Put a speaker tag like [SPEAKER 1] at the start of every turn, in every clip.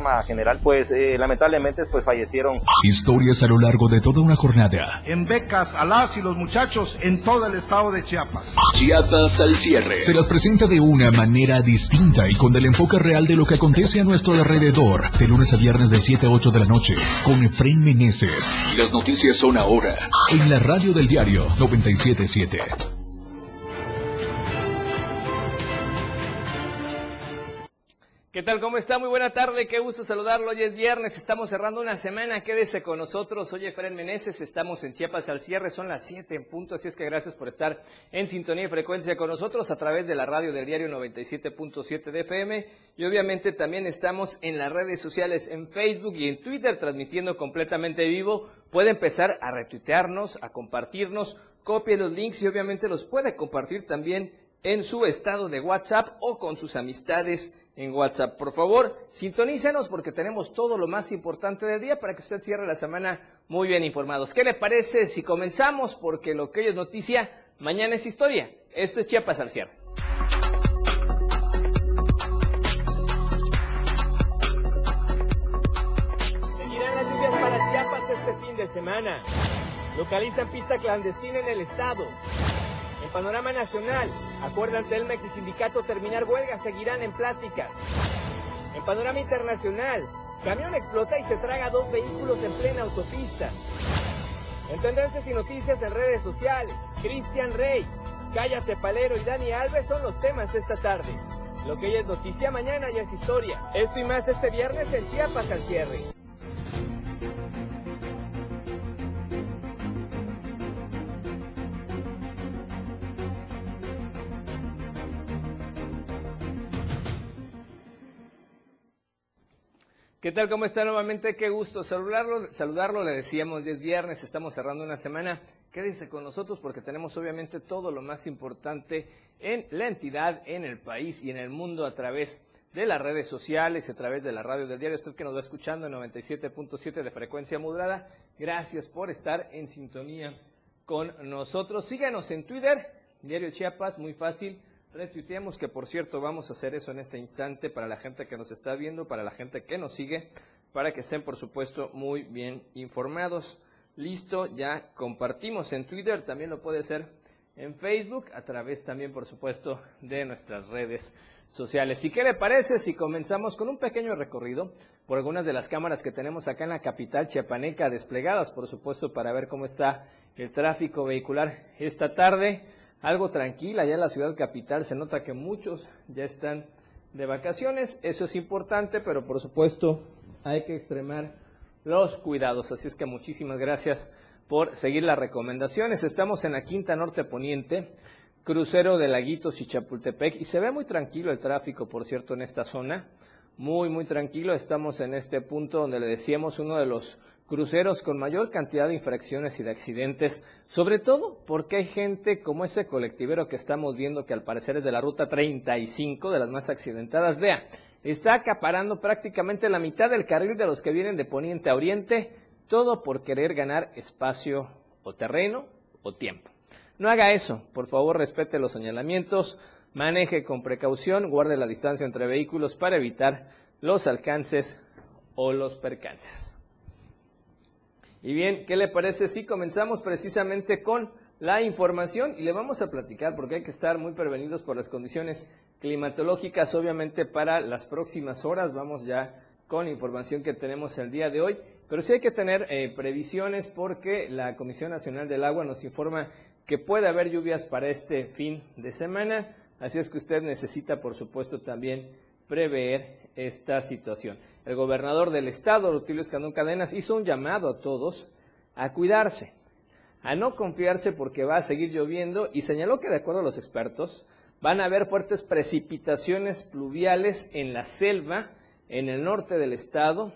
[SPEAKER 1] alarma general, pues eh, lamentablemente pues fallecieron.
[SPEAKER 2] Historias a lo largo de toda una jornada.
[SPEAKER 3] En becas a las y los muchachos en todo el estado de Chiapas.
[SPEAKER 2] Chiapas al cierre. Se las presenta de una manera distinta y con el enfoque real de lo que acontece a nuestro alrededor. De lunes a viernes de 7 a 8 de la noche con Efraín Meneses. Y las noticias son ahora. En la radio del diario 977.
[SPEAKER 4] ¿Qué tal? ¿Cómo está? Muy buena tarde, qué gusto saludarlo. Hoy es viernes, estamos cerrando una semana. Quédese con nosotros. Soy Efraín Meneses, estamos en Chiapas al cierre, son las 7 en punto, así es que gracias por estar en sintonía y frecuencia con nosotros a través de la radio del diario 97.7 de FM. Y obviamente también estamos en las redes sociales, en Facebook y en Twitter, transmitiendo completamente vivo. Puede empezar a retuitearnos, a compartirnos, copie los links y obviamente los puede compartir también en su estado de WhatsApp o con sus amistades en WhatsApp. Por favor, sintonícenos porque tenemos todo lo más importante del día para que usted cierre la semana muy bien informados. ¿Qué le parece si comenzamos? Porque lo que hoy es noticia, mañana es historia. Esto es Chiapas al cierre. Seguirán las lluvias para Chiapas este fin de semana. Localizan pista clandestina en el estado. En panorama nacional, acuerdan Telmex y sindicato terminar huelga, seguirán en pláticas. En panorama internacional, camión explota y se traga dos vehículos en plena autopista. En tendencias y noticias en redes sociales, Cristian Rey, Cállate Palero y Dani Alves son los temas esta tarde. Lo que hoy es noticia, mañana ya es historia. Esto y más este viernes en Chiapas al cierre. ¿Qué tal? ¿Cómo está nuevamente? Qué gusto saludarlo. Saludarlo, le decíamos, es viernes, estamos cerrando una semana. Quédese con nosotros porque tenemos obviamente todo lo más importante en la entidad, en el país y en el mundo a través de las redes sociales, a través de la radio del diario. Usted que nos va escuchando en 97.7 de frecuencia modulada, gracias por estar en sintonía con nosotros. Síganos en Twitter, Diario Chiapas, muy fácil Retuiteamos que por cierto vamos a hacer eso en este instante para la gente que nos está viendo, para la gente que nos sigue, para que estén por supuesto muy bien informados. Listo, ya compartimos en Twitter, también lo puede hacer en Facebook, a través también por supuesto de nuestras redes sociales. ¿Y qué le parece si comenzamos con un pequeño recorrido por algunas de las cámaras que tenemos acá en la capital chiapaneca desplegadas, por supuesto, para ver cómo está el tráfico vehicular esta tarde? Algo tranquila ya en la ciudad capital. Se nota que muchos ya están de vacaciones. Eso es importante, pero por supuesto hay que extremar los cuidados. Así es que muchísimas gracias por seguir las recomendaciones. Estamos en la Quinta Norte Poniente, crucero de Laguitos y Chapultepec, y se ve muy tranquilo el tráfico, por cierto, en esta zona muy, muy tranquilo. Estamos en este punto donde le decíamos uno de los cruceros con mayor cantidad de infracciones y de accidentes, sobre todo porque hay gente como ese colectivero que estamos viendo que al parecer es de la ruta 35, de las más accidentadas. Vea, está acaparando prácticamente la mitad del carril de los que vienen de poniente a oriente, todo por querer ganar espacio o terreno o tiempo. No haga eso, por favor respete los señalamientos, maneje con precaución, guarde la distancia entre vehículos para evitar los alcances o los percances. Y bien, ¿qué le parece si comenzamos precisamente con la información y le vamos a platicar porque hay que estar muy prevenidos por las condiciones climatológicas, obviamente para las próximas horas, vamos ya con la información que tenemos el día de hoy, pero sí hay que tener eh, previsiones porque la Comisión Nacional del Agua nos informa que puede haber lluvias para este fin de semana, Así es que usted necesita, por supuesto, también prever esta situación. El gobernador del estado, Rutilio Escandón Cadenas, hizo un llamado a todos a cuidarse, a no confiarse porque va a seguir lloviendo y señaló que, de acuerdo a los expertos, van a haber fuertes precipitaciones pluviales en la selva, en el norte del estado,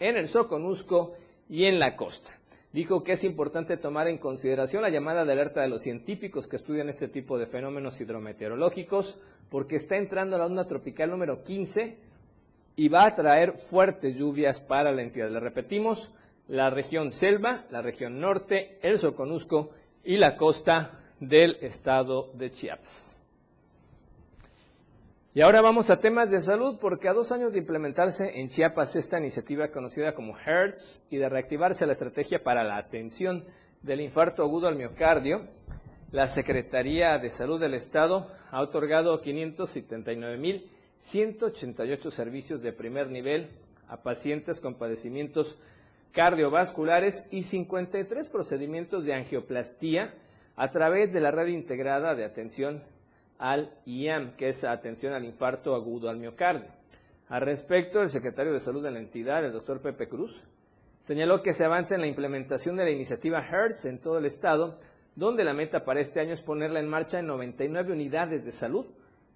[SPEAKER 4] en el Soconusco y en la costa dijo que es importante tomar en consideración la llamada de alerta de los científicos que estudian este tipo de fenómenos hidrometeorológicos, porque está entrando la onda tropical número 15 y va a traer fuertes lluvias para la entidad. Le repetimos, la región selva, la región norte, el Soconusco y la costa del estado de Chiapas. Y ahora vamos a temas de salud, porque a dos años de implementarse en Chiapas esta iniciativa conocida como HERTZ y de reactivarse la estrategia para la atención del infarto agudo al miocardio, la Secretaría de Salud del Estado ha otorgado 579.188 servicios de primer nivel a pacientes con padecimientos cardiovasculares y 53 procedimientos de angioplastía a través de la red integrada de atención al IAM, que es atención al infarto agudo al miocardio. Al respecto, el secretario de Salud de la entidad, el doctor Pepe Cruz, señaló que se avanza en la implementación de la iniciativa HERTZ en todo el estado, donde la meta para este año es ponerla en marcha en 99 unidades de salud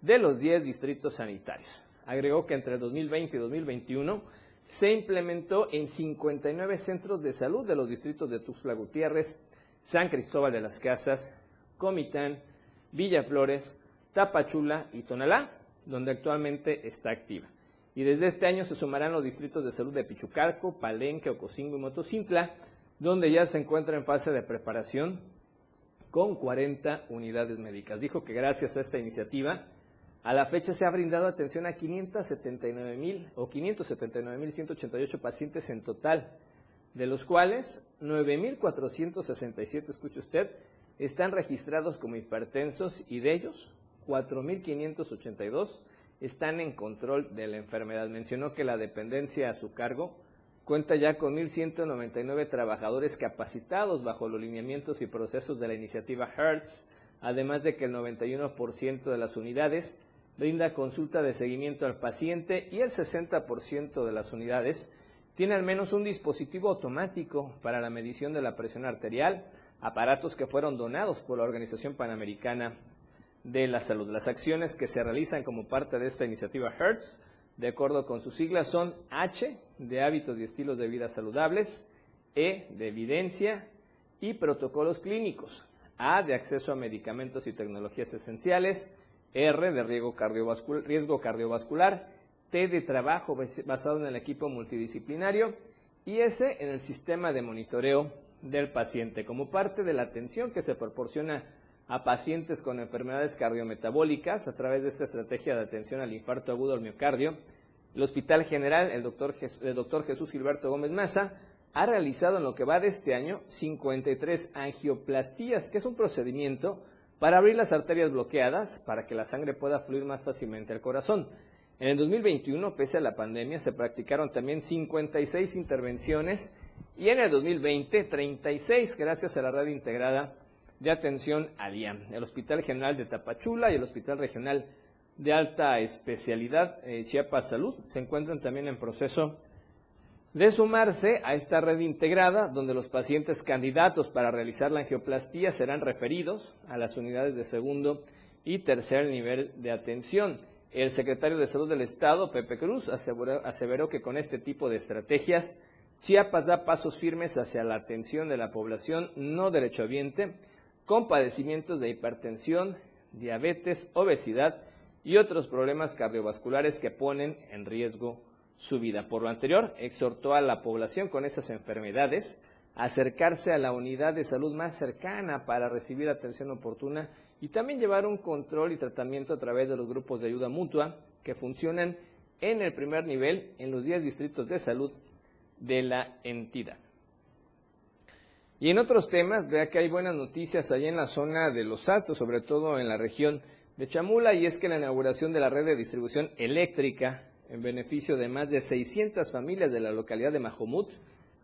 [SPEAKER 4] de los 10 distritos sanitarios. Agregó que entre 2020 y 2021 se implementó en 59 centros de salud de los distritos de Tuxtla Gutiérrez, San Cristóbal de las Casas, Comitán, Villaflores, Tapachula y Tonalá, donde actualmente está activa. Y desde este año se sumarán los distritos de salud de Pichucalco, Palenque, Ocosingo y Motocintla, donde ya se encuentra en fase de preparación con 40 unidades médicas. Dijo que gracias a esta iniciativa, a la fecha se ha brindado atención a 579 mil o 579 mil 188 pacientes en total, de los cuales 9.467, escuche usted, están registrados como hipertensos y de ellos 4.582 están en control de la enfermedad. Mencionó que la dependencia a su cargo cuenta ya con 1.199 trabajadores capacitados bajo los lineamientos y procesos de la iniciativa HERTZ, además de que el 91% de las unidades brinda consulta de seguimiento al paciente y el 60% de las unidades tiene al menos un dispositivo automático para la medición de la presión arterial, aparatos que fueron donados por la Organización Panamericana de la Salud. Las acciones que se realizan como parte de esta iniciativa HERTZ, de acuerdo con sus siglas, son H, de hábitos y estilos de vida saludables, E, de evidencia y protocolos clínicos, A, de acceso a medicamentos y tecnologías esenciales, R, de riesgo cardiovascular, riesgo cardiovascular. T, de trabajo basado en el equipo multidisciplinario. Y S, en el sistema de monitoreo del paciente, como parte de la atención que se proporciona a pacientes con enfermedades cardiometabólicas a través de esta estrategia de atención al infarto agudo al miocardio. El Hospital General, el doctor, el doctor Jesús Gilberto Gómez Maza, ha realizado en lo que va de este año 53 angioplastías, que es un procedimiento para abrir las arterias bloqueadas para que la sangre pueda fluir más fácilmente al corazón. En el 2021, pese a la pandemia, se practicaron también 56 intervenciones y en el 2020, 36 gracias a la red integrada de atención al IAM. El Hospital General de Tapachula y el Hospital Regional de Alta Especialidad eh, Chiapas Salud se encuentran también en proceso de sumarse a esta red integrada donde los pacientes candidatos para realizar la angioplastía serán referidos a las unidades de segundo y tercer nivel de atención. El secretario de Salud del Estado, Pepe Cruz, aseveró que con este tipo de estrategias Chiapas da pasos firmes hacia la atención de la población no derechohabiente con padecimientos de hipertensión, diabetes, obesidad y otros problemas cardiovasculares que ponen en riesgo su vida. Por lo anterior, exhortó a la población con esas enfermedades a acercarse a la unidad de salud más cercana para recibir atención oportuna y también llevar un control y tratamiento a través de los grupos de ayuda mutua que funcionan en el primer nivel en los 10 distritos de salud de la entidad. Y en otros temas, vea que hay buenas noticias allá en la zona de Los Altos, sobre todo en la región de Chamula, y es que la inauguración de la red de distribución eléctrica en beneficio de más de 600 familias de la localidad de Majomut,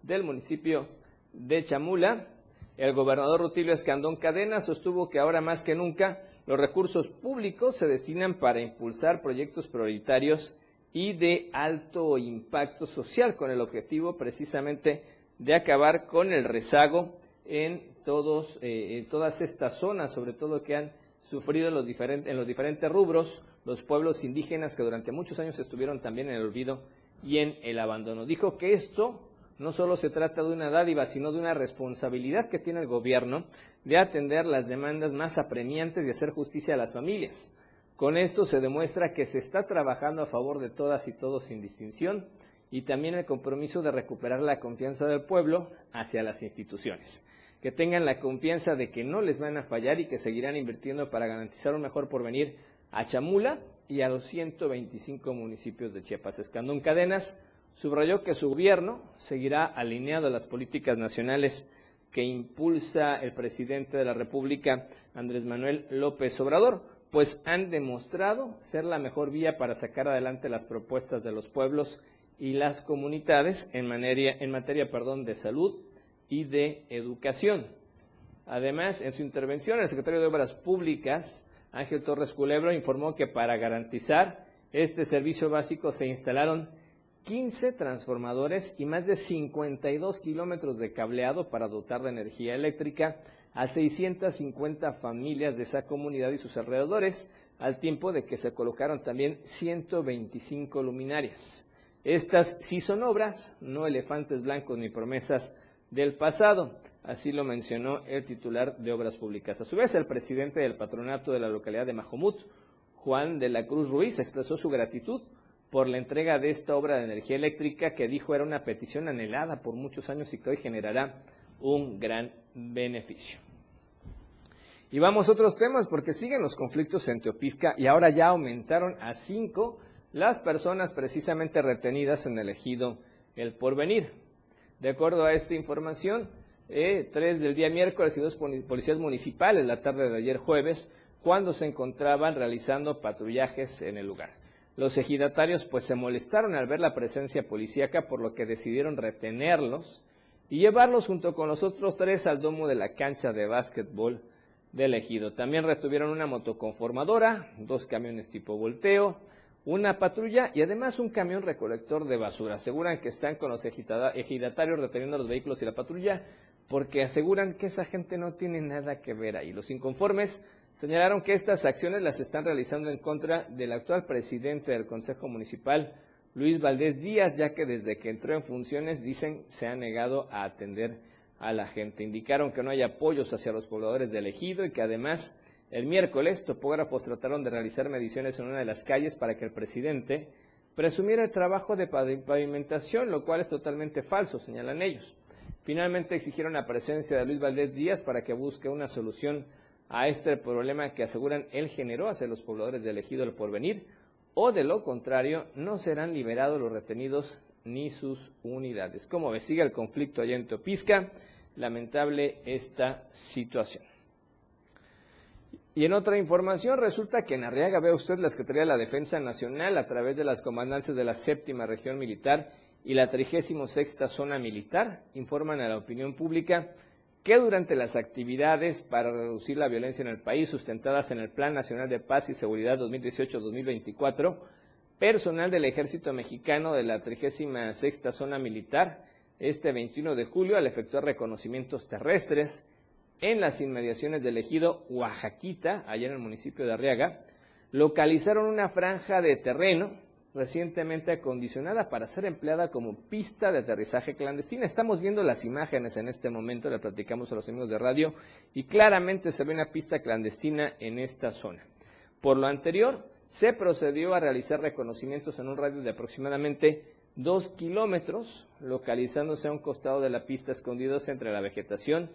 [SPEAKER 4] del municipio de Chamula, el gobernador Rutilio Escandón Cadena sostuvo que ahora más que nunca los recursos públicos se destinan para impulsar proyectos prioritarios y de alto impacto social, con el objetivo precisamente de acabar con el rezago en, todos, eh, en todas estas zonas, sobre todo que han sufrido en los, diferentes, en los diferentes rubros los pueblos indígenas que durante muchos años estuvieron también en el olvido y en el abandono. Dijo que esto no solo se trata de una dádiva, sino de una responsabilidad que tiene el gobierno de atender las demandas más apremiantes y hacer justicia a las familias. Con esto se demuestra que se está trabajando a favor de todas y todos sin distinción y también el compromiso de recuperar la confianza del pueblo hacia las instituciones. Que tengan la confianza de que no les van a fallar y que seguirán invirtiendo para garantizar un mejor porvenir a Chamula y a los 125 municipios de Chiapas. Escandón Cadenas subrayó que su gobierno seguirá alineado a las políticas nacionales que impulsa el presidente de la República, Andrés Manuel López Obrador, pues han demostrado ser la mejor vía para sacar adelante las propuestas de los pueblos y las comunidades en materia, en materia perdón, de salud y de educación. Además, en su intervención, el secretario de Obras Públicas, Ángel Torres Culebro, informó que para garantizar este servicio básico se instalaron 15 transformadores y más de 52 kilómetros de cableado para dotar de energía eléctrica a 650 familias de esa comunidad y sus alrededores, al tiempo de que se colocaron también 125 luminarias. Estas sí son obras, no elefantes blancos ni promesas del pasado, así lo mencionó el titular de Obras Públicas. A su vez, el presidente del patronato de la localidad de Majomut, Juan de la Cruz Ruiz, expresó su gratitud por la entrega de esta obra de energía eléctrica que dijo era una petición anhelada por muchos años y que hoy generará un gran beneficio. Y vamos a otros temas porque siguen los conflictos en Teopisca y ahora ya aumentaron a cinco las personas precisamente retenidas en el ejido El Porvenir. De acuerdo a esta información, eh, tres del día miércoles y dos policías municipales la tarde de ayer jueves, cuando se encontraban realizando patrullajes en el lugar. Los ejidatarios pues se molestaron al ver la presencia policíaca, por lo que decidieron retenerlos y llevarlos junto con los otros tres al domo de la cancha de básquetbol del ejido. También retuvieron una motoconformadora, dos camiones tipo volteo, una patrulla y además un camión recolector de basura. Aseguran que están con los ejidatarios reteniendo los vehículos y la patrulla porque aseguran que esa gente no tiene nada que ver ahí. Los inconformes señalaron que estas acciones las están realizando en contra del actual presidente del Consejo Municipal, Luis Valdés Díaz, ya que desde que entró en funciones, dicen, se ha negado a atender a la gente. Indicaron que no hay apoyos hacia los pobladores del ejido y que además el miércoles topógrafos trataron de realizar mediciones en una de las calles para que el presidente presumiera el trabajo de pavimentación, lo cual es totalmente falso, señalan ellos. Finalmente exigieron la presencia de Luis Valdés Díaz para que busque una solución a este problema que aseguran él generó hacia los pobladores del ejido del porvenir, o de lo contrario, no serán liberados los retenidos ni sus unidades. Como ve, sigue el conflicto allá en Topisca, lamentable esta situación. Y en otra información, resulta que en Arriaga ve usted la Secretaría de la Defensa Nacional a través de las comandancias de la séptima región militar y la 36 zona militar. Informan a la opinión pública que durante las actividades para reducir la violencia en el país sustentadas en el Plan Nacional de Paz y Seguridad 2018-2024, personal del Ejército Mexicano de la 36 Zona Militar este 21 de julio al efectuar reconocimientos terrestres en las inmediaciones del ejido Oaxaquita, allá en el municipio de Arriaga, localizaron una franja de terreno recientemente acondicionada para ser empleada como pista de aterrizaje clandestina. Estamos viendo las imágenes en este momento, le platicamos a los amigos de radio, y claramente se ve una pista clandestina en esta zona. Por lo anterior, se procedió a realizar reconocimientos en un radio de aproximadamente dos kilómetros, localizándose a un costado de la pista escondidos entre la vegetación,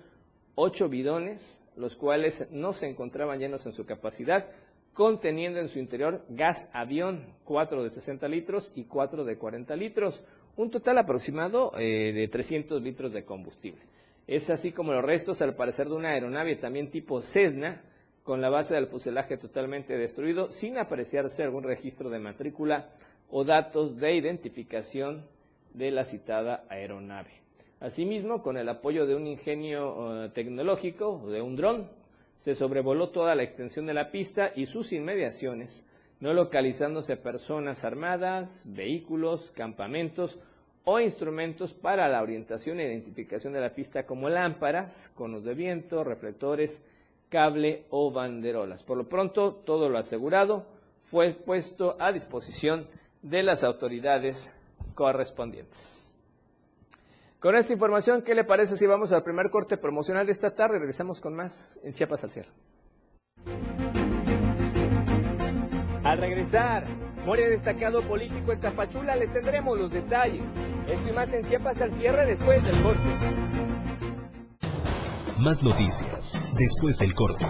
[SPEAKER 4] ocho bidones, los cuales no se encontraban llenos en su capacidad, conteniendo en su interior gas avión, cuatro de 60 litros y cuatro de 40 litros, un total aproximado eh, de 300 litros de combustible. Es así como los restos, al parecer, de una aeronave también tipo Cessna, con la base del fuselaje totalmente destruido, sin apreciarse algún registro de matrícula o datos de identificación de la citada aeronave. Asimismo, con el apoyo de un ingenio eh, tecnológico, de un dron, se sobrevoló toda la extensión de la pista y sus inmediaciones, no localizándose personas armadas, vehículos, campamentos o instrumentos para la orientación e identificación de la pista como lámparas, conos de viento, reflectores, cable o banderolas. Por lo pronto, todo lo asegurado fue puesto a disposición de las autoridades correspondientes. Con esta información, ¿qué le parece si vamos al primer corte promocional de esta tarde? Regresamos con más en Chiapas al cierre. Al regresar, muere destacado político en Tapachula, le tendremos los detalles. Esto y más en Chiapas al cierre después del corte.
[SPEAKER 2] Más noticias después del corte.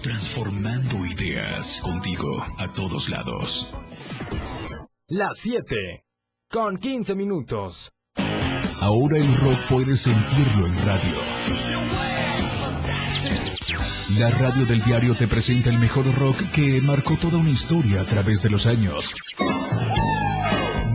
[SPEAKER 2] Transformando ideas contigo a todos lados.
[SPEAKER 5] Las 7 con 15 minutos.
[SPEAKER 2] Ahora el rock puedes sentirlo en radio. La radio del diario te presenta el mejor rock que marcó toda una historia a través de los años.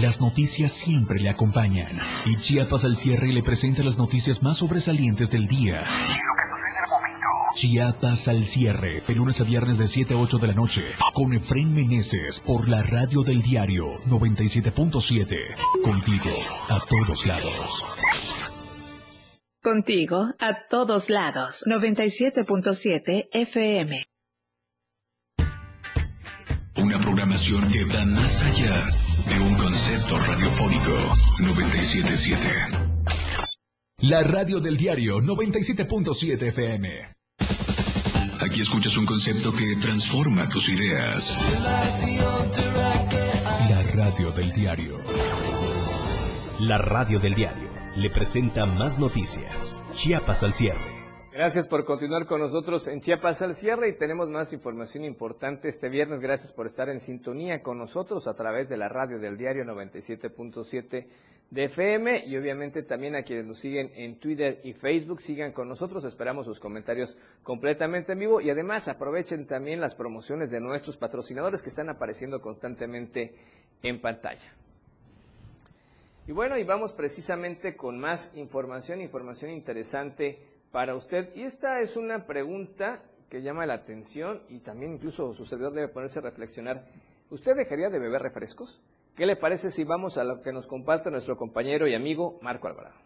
[SPEAKER 2] las noticias siempre le acompañan. Y Chiapas al cierre le presenta las noticias más sobresalientes del día. Chiapas al cierre, de lunes a viernes de 7 a 8 de la noche, con Efren Meneses por la radio del diario 97.7. Contigo, a todos lados.
[SPEAKER 6] Contigo, a todos lados, 97.7 FM.
[SPEAKER 2] Una programación que va más allá de un concepto radiofónico 977. La radio del diario 97.7 FM. Aquí escuchas un concepto que transforma tus ideas. La radio del diario.
[SPEAKER 5] La radio del diario le presenta más noticias. Chiapas al cierre.
[SPEAKER 4] Gracias por continuar con nosotros en Chiapas al cierre y tenemos más información importante este viernes. Gracias por estar en sintonía con nosotros a través de la radio del diario 97.7 de FM y obviamente también a quienes nos siguen en Twitter y Facebook. Sigan con nosotros, esperamos sus comentarios completamente en vivo y además aprovechen también las promociones de nuestros patrocinadores que están apareciendo constantemente en pantalla. Y bueno, y vamos precisamente con más información, información interesante para usted. Y esta es una pregunta que llama la atención y también incluso su servidor debe ponerse a reflexionar. ¿Usted dejaría de beber refrescos? ¿Qué le parece si vamos a lo que nos comparte nuestro compañero y amigo Marco Alvarado?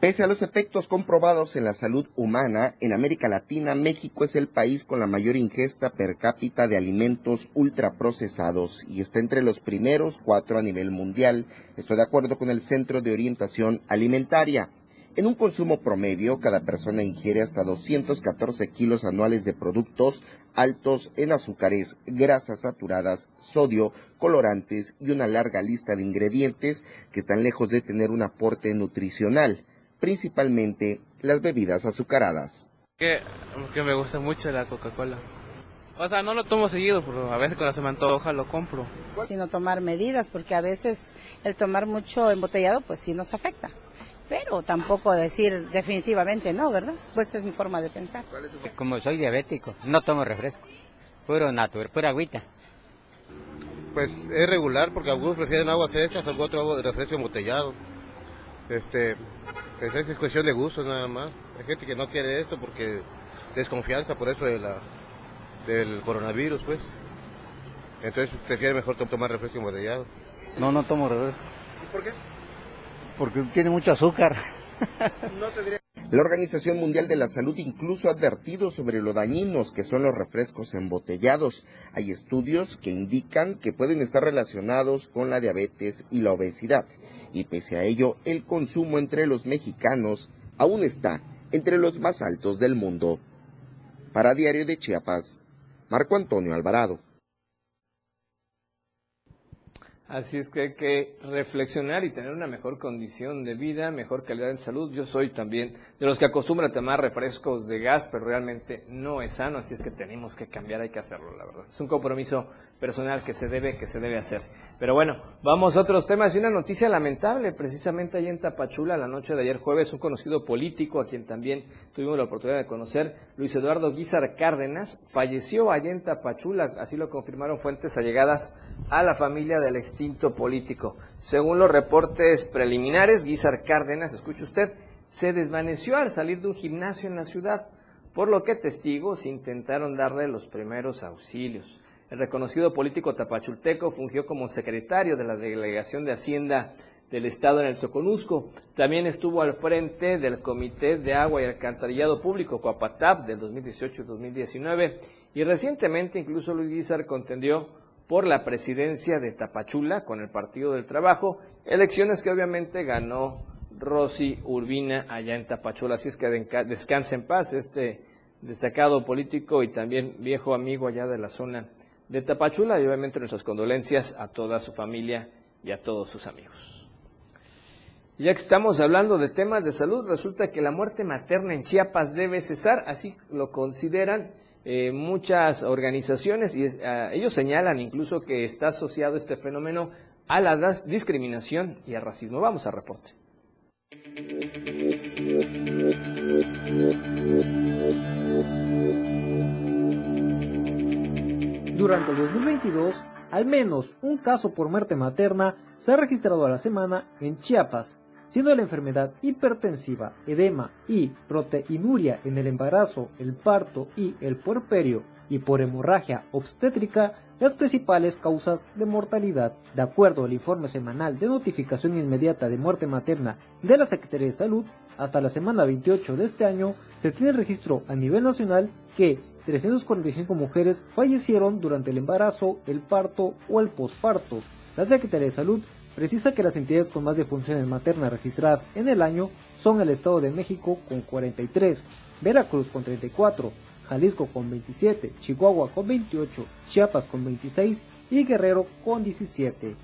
[SPEAKER 7] Pese a los efectos comprobados en la salud humana, en América Latina, México es el país con la mayor ingesta per cápita de alimentos ultraprocesados y está entre los primeros cuatro a nivel mundial. Estoy de acuerdo con el Centro de Orientación Alimentaria. En un consumo promedio, cada persona ingiere hasta 214 kilos anuales de productos altos en azúcares, grasas saturadas, sodio, colorantes y una larga lista de ingredientes que están lejos de tener un aporte nutricional, principalmente las bebidas azucaradas.
[SPEAKER 8] Que, que me gusta mucho la Coca-Cola. O sea, no lo tomo seguido, pero a veces cuando se me antoja lo compro.
[SPEAKER 9] Sino tomar medidas, porque a veces el tomar mucho embotellado, pues sí nos afecta pero tampoco decir definitivamente no, ¿verdad? Pues es mi forma de pensar.
[SPEAKER 10] Como soy diabético, no tomo refresco, puro natural, pura agüita.
[SPEAKER 11] Pues es regular porque algunos prefieren agua fresca, otros agua de refresco embotellado. Este, pues es cuestión de gusto nada más. Hay gente que no quiere esto porque desconfianza por eso de la, del coronavirus, pues. Entonces prefiere mejor tomar refresco embotellado.
[SPEAKER 12] No, no tomo refresco.
[SPEAKER 11] ¿Y por qué?
[SPEAKER 12] Porque tiene mucho azúcar.
[SPEAKER 7] La Organización Mundial de la Salud incluso ha advertido sobre lo dañinos que son los refrescos embotellados. Hay estudios que indican que pueden estar relacionados con la diabetes y la obesidad. y pese a ello el consumo entre los mexicanos aún está entre los más altos del mundo. Para Diario de Chiapas, Marco Antonio Alvarado.
[SPEAKER 4] Así es que hay que reflexionar y tener una mejor condición de vida, mejor calidad de salud. Yo soy también de los que acostumbran a tomar refrescos de gas, pero realmente no es sano, así es que tenemos que cambiar, hay que hacerlo, la verdad. Es un compromiso personal que se debe, que se debe hacer. Pero bueno, vamos a otros temas y una noticia lamentable, precisamente allá en Tapachula, la noche de ayer jueves, un conocido político a quien también tuvimos la oportunidad de conocer, Luis Eduardo Guizar Cárdenas, falleció allá en Tapachula, así lo confirmaron fuentes allegadas a la familia del extinto político. Según los reportes preliminares, Guizar Cárdenas, escuche usted, se desvaneció al salir de un gimnasio en la ciudad, por lo que testigos intentaron darle los primeros auxilios. El reconocido político tapachulteco fungió como secretario de la Delegación de Hacienda del Estado en el Soconusco. También estuvo al frente del Comité de Agua y Alcantarillado Público, Coapatap, del 2018 y 2019. Y recientemente incluso Luis Guizar contendió por la presidencia de Tapachula con el Partido del Trabajo, elecciones que obviamente ganó Rosy Urbina allá en Tapachula. Así es que descanse en paz este destacado político y también viejo amigo allá de la zona de Tapachula y obviamente nuestras condolencias a toda su familia y a todos sus amigos. Ya que estamos hablando de temas de salud, resulta que la muerte materna en Chiapas debe cesar, así lo consideran eh, muchas organizaciones y eh, ellos señalan incluso que está asociado este fenómeno a la discriminación y al racismo. Vamos al reporte.
[SPEAKER 13] Durante el 2022, al menos un caso por muerte materna se ha registrado a la semana en Chiapas, siendo la enfermedad hipertensiva, edema y proteinuria en el embarazo, el parto y el puerperio y por hemorragia obstétrica las principales causas de mortalidad. De acuerdo al informe semanal de notificación inmediata de muerte materna de la Secretaría de Salud, hasta la semana 28 de este año se tiene registro a nivel nacional que 345 mujeres fallecieron durante el embarazo, el parto o el posparto. La Secretaría de Salud precisa que las entidades con más defunciones maternas registradas en el año son el Estado de México con 43, Veracruz con 34, Jalisco con 27, Chihuahua con 28, Chiapas con 26 y Guerrero con 17.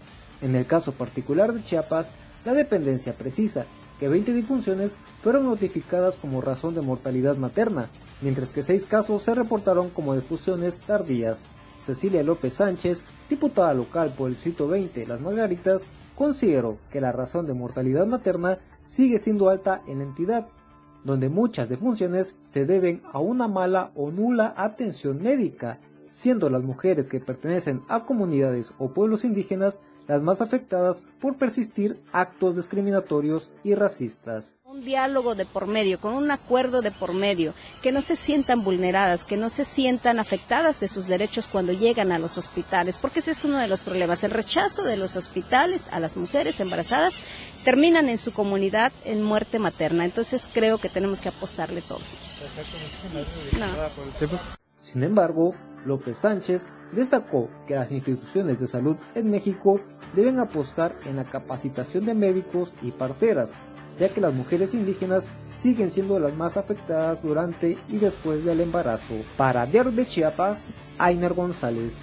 [SPEAKER 13] En el caso particular de Chiapas, la dependencia precisa que 20 difunciones fueron notificadas como razón de mortalidad materna, mientras que 6 casos se reportaron como difusiones tardías. Cecilia López Sánchez, diputada local por el sitio 20 Las Margaritas, consideró que la razón de mortalidad materna sigue siendo alta en la entidad, donde muchas defunciones se deben a una mala o nula atención médica, siendo las mujeres que pertenecen a comunidades o pueblos indígenas las más afectadas por persistir actos discriminatorios y racistas.
[SPEAKER 14] Un diálogo de por medio, con un acuerdo de por medio, que no se sientan vulneradas, que no se sientan afectadas de sus derechos cuando llegan a los hospitales, porque ese es uno de los problemas. El rechazo de los hospitales a las mujeres embarazadas terminan en su comunidad en muerte materna. Entonces creo que tenemos que apostarle todos.
[SPEAKER 13] Sin embargo, López Sánchez destacó que las instituciones de salud en México deben apostar en la capacitación de médicos y parteras, ya que las mujeres indígenas siguen siendo las más afectadas durante y después del embarazo. Para Diario de Chiapas, Ainer González.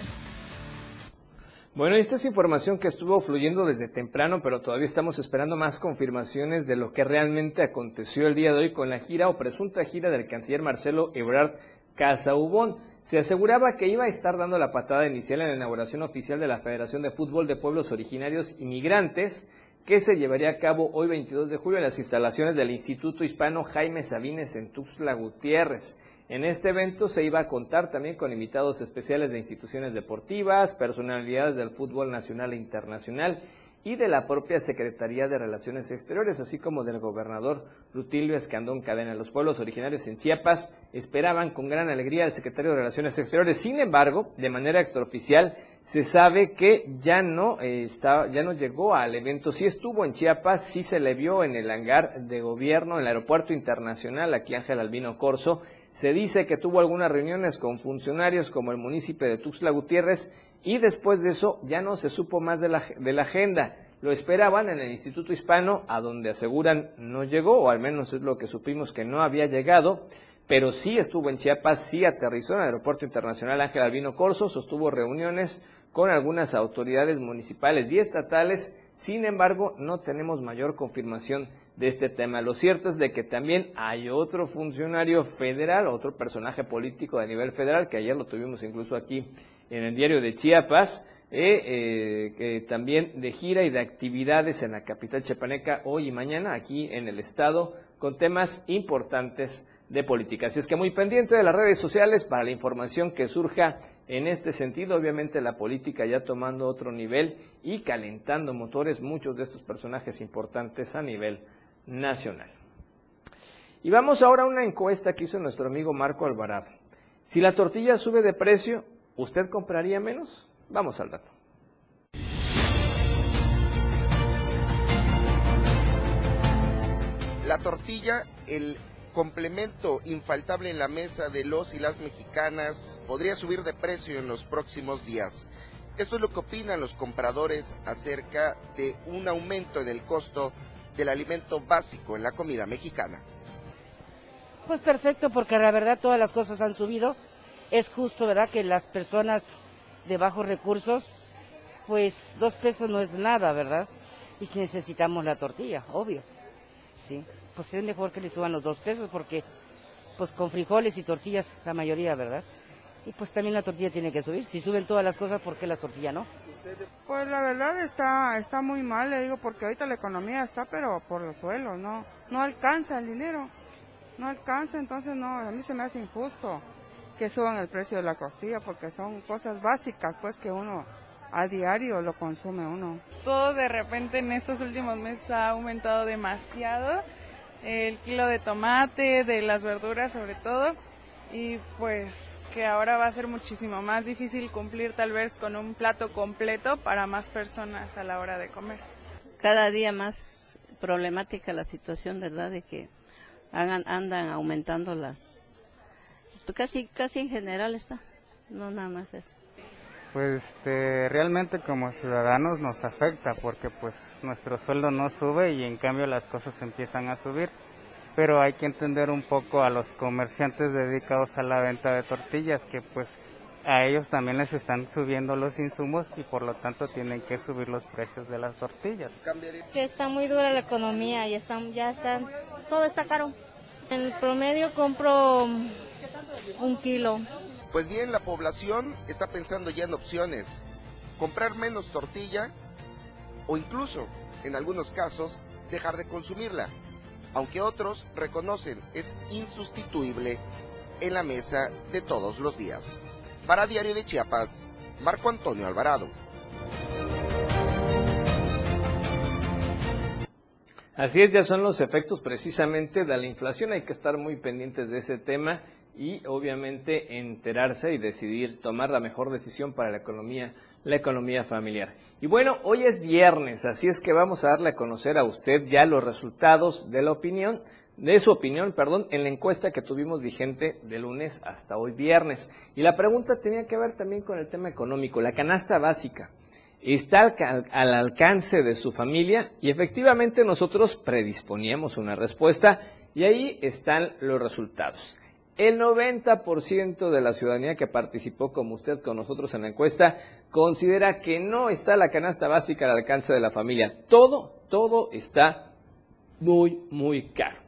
[SPEAKER 4] Bueno, esta es información que estuvo fluyendo desde temprano, pero todavía estamos esperando más confirmaciones de lo que realmente aconteció el día de hoy con la gira o presunta gira del canciller Marcelo Ebrard Casaubón. Se aseguraba que iba a estar dando la patada inicial en la inauguración oficial de la Federación de Fútbol de Pueblos Originarios Inmigrantes, que se llevaría a cabo hoy 22 de julio en las instalaciones del Instituto Hispano Jaime Sabines en Tuxtla Gutiérrez. En este evento se iba a contar también con invitados especiales de instituciones deportivas, personalidades del fútbol nacional e internacional y de la propia Secretaría de Relaciones Exteriores, así como del gobernador Rutilio Escandón Cadena. Los pueblos originarios en Chiapas esperaban con gran alegría al secretario de Relaciones Exteriores. Sin embargo, de manera extraoficial, se sabe que ya no eh, ya no llegó al evento. Sí estuvo en Chiapas, sí se le vio en el hangar de gobierno, en el aeropuerto internacional, aquí Ángel Albino Corso. Se dice que tuvo algunas reuniones con funcionarios como el municipio de Tuxtla Gutiérrez y después de eso ya no se supo más de la, de la agenda. lo esperaban en el Instituto Hispano, a donde aseguran no llegó, o al menos es lo que supimos que no había llegado, pero sí estuvo en Chiapas, sí aterrizó en el Aeropuerto Internacional Ángel Albino Corso, sostuvo reuniones con algunas autoridades municipales y estatales, sin embargo, no tenemos mayor confirmación de este tema. Lo cierto es de que también hay otro funcionario federal, otro personaje político de nivel federal, que ayer lo tuvimos incluso aquí en el diario de Chiapas, eh, eh, que también de gira y de actividades en la capital chiapaneca hoy y mañana aquí en el estado con temas importantes de política. Así es que muy pendiente de las redes sociales para la información que surja en este sentido. Obviamente la política ya tomando otro nivel y calentando motores muchos de estos personajes importantes a nivel nacional. Y vamos ahora a una encuesta que hizo nuestro amigo Marco Alvarado. Si la tortilla sube de precio, ¿usted compraría menos? Vamos al dato.
[SPEAKER 7] La tortilla, el complemento infaltable en la mesa de los y las mexicanas, podría subir de precio en los próximos días. Esto es lo que opinan los compradores acerca de un aumento en el costo del alimento básico en la comida mexicana.
[SPEAKER 15] Pues perfecto, porque la verdad todas las cosas han subido. Es justo, ¿verdad?, que las personas de bajos recursos, pues dos pesos no es nada, ¿verdad? Y necesitamos la tortilla, obvio. Sí, pues es mejor que le suban los dos pesos porque pues con frijoles y tortillas la mayoría, ¿verdad? Y pues también la tortilla tiene que subir. Si suben todas las cosas, ¿por qué la tortilla no?
[SPEAKER 16] Pues la verdad está, está muy mal, le digo, porque ahorita la economía está, pero por los suelos, no, no alcanza el dinero, no alcanza, entonces no, a mí se me hace injusto que suban el precio de la costilla, porque son cosas básicas, pues que uno a diario lo consume uno.
[SPEAKER 17] Todo de repente en estos últimos meses ha aumentado demasiado, el kilo de tomate, de las verduras sobre todo, y pues que ahora va a ser muchísimo más difícil cumplir tal vez con un plato completo para más personas a la hora de comer.
[SPEAKER 18] Cada día más problemática la situación, ¿verdad? De que andan aumentando las... Casi, casi en general está, no nada más eso.
[SPEAKER 19] Pues este, realmente como ciudadanos nos afecta porque pues nuestro sueldo no sube y en cambio las cosas empiezan a subir pero hay que entender un poco a los comerciantes dedicados a la venta de tortillas que pues a ellos también les están subiendo los insumos y por lo tanto tienen que subir los precios de las tortillas.
[SPEAKER 20] Está muy dura la economía y están, ya están, todo está caro. En el promedio compro un kilo.
[SPEAKER 7] Pues bien, la población está pensando ya en opciones. Comprar menos tortilla o incluso, en algunos casos, dejar de consumirla aunque otros reconocen es insustituible en la mesa de todos los días. Para Diario de Chiapas, Marco Antonio Alvarado.
[SPEAKER 4] Así es, ya son los efectos precisamente de la inflación. Hay que estar muy pendientes de ese tema y obviamente enterarse y decidir tomar la mejor decisión para la economía, la economía familiar. Y bueno, hoy es viernes, así es que vamos a darle a conocer a usted ya los resultados de la opinión, de su opinión, perdón, en la encuesta que tuvimos vigente de lunes hasta hoy viernes. Y la pregunta tenía que ver también con el tema económico, la canasta básica. ¿Está al, al alcance de su familia? Y efectivamente nosotros predisponíamos una respuesta y ahí están los resultados. El 90% de la ciudadanía que participó como usted con nosotros en la encuesta considera que no está la canasta básica al alcance de la familia. Todo, todo está muy, muy caro.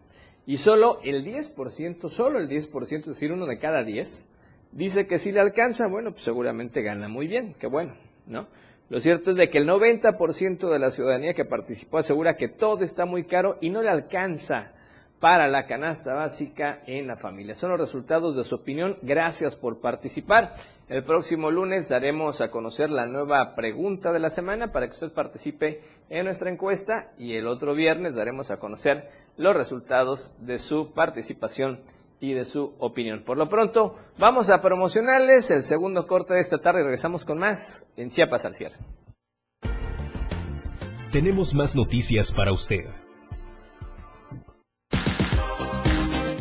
[SPEAKER 4] Y solo el 10%, solo el 10%, es decir, uno de cada 10, dice que si le alcanza, bueno, pues seguramente gana muy bien, qué bueno, ¿no? Lo cierto es de que el 90% de la ciudadanía que participó asegura que todo está muy caro y no le alcanza para la canasta básica en la familia. Son los resultados de su opinión. Gracias por participar. El próximo lunes daremos a conocer la nueva pregunta de la semana para que usted participe en nuestra encuesta y el otro viernes daremos a conocer los resultados de su participación y de su opinión. Por lo pronto, vamos a promocionarles el segundo corte de esta tarde y regresamos con más en Chiapas al cierre.
[SPEAKER 5] Tenemos más noticias para usted.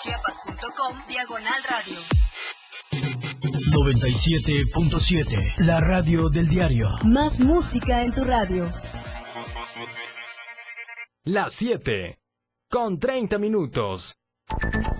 [SPEAKER 21] www.diariodechiapas.com Diagonal Radio.
[SPEAKER 22] 97.7. La radio del diario.
[SPEAKER 21] Más música en tu radio.
[SPEAKER 5] Las 7. Con 30 minutos.